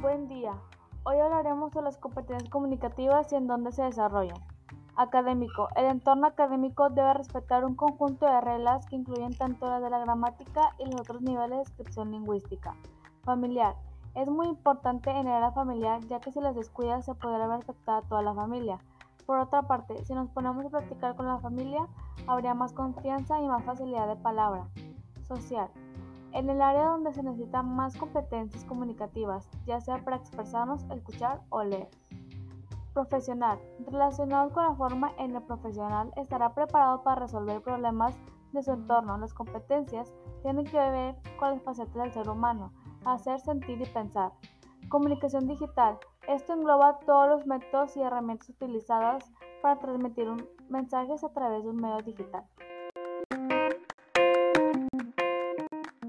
Buen día. Hoy hablaremos de las competencias comunicativas y en dónde se desarrollan. Académico. El entorno académico debe respetar un conjunto de reglas que incluyen tanto las de la gramática y los otros niveles de descripción lingüística. Familiar. Es muy importante en el área familiar ya que si las descuidas se podrá ver afectada a toda la familia. Por otra parte, si nos ponemos a practicar con la familia, habría más confianza y más facilidad de palabra. Social. En el área donde se necesitan más competencias comunicativas, ya sea para expresarnos, escuchar o leer. Profesional. Relacionado con la forma en el profesional estará preparado para resolver problemas de su entorno. Las competencias tienen que ver con las facetas del ser humano, hacer, sentir y pensar. Comunicación digital. Esto engloba todos los métodos y herramientas utilizadas para transmitir mensajes a través de un medio digital.